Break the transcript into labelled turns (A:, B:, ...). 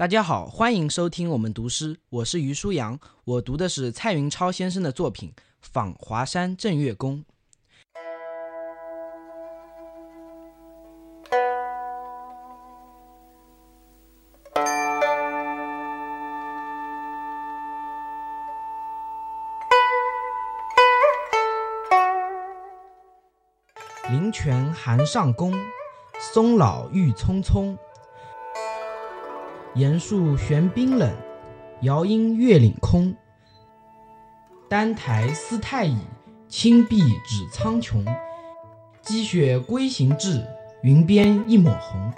A: 大家好，欢迎收听我们读诗，我是于舒阳，我读的是蔡云超先生的作品《访华山正月宫》。灵泉寒上宫，松老郁葱葱。岩树悬冰冷，遥音月岭空。丹台思太乙，青壁指苍穹。积雪归行至，云边一抹红。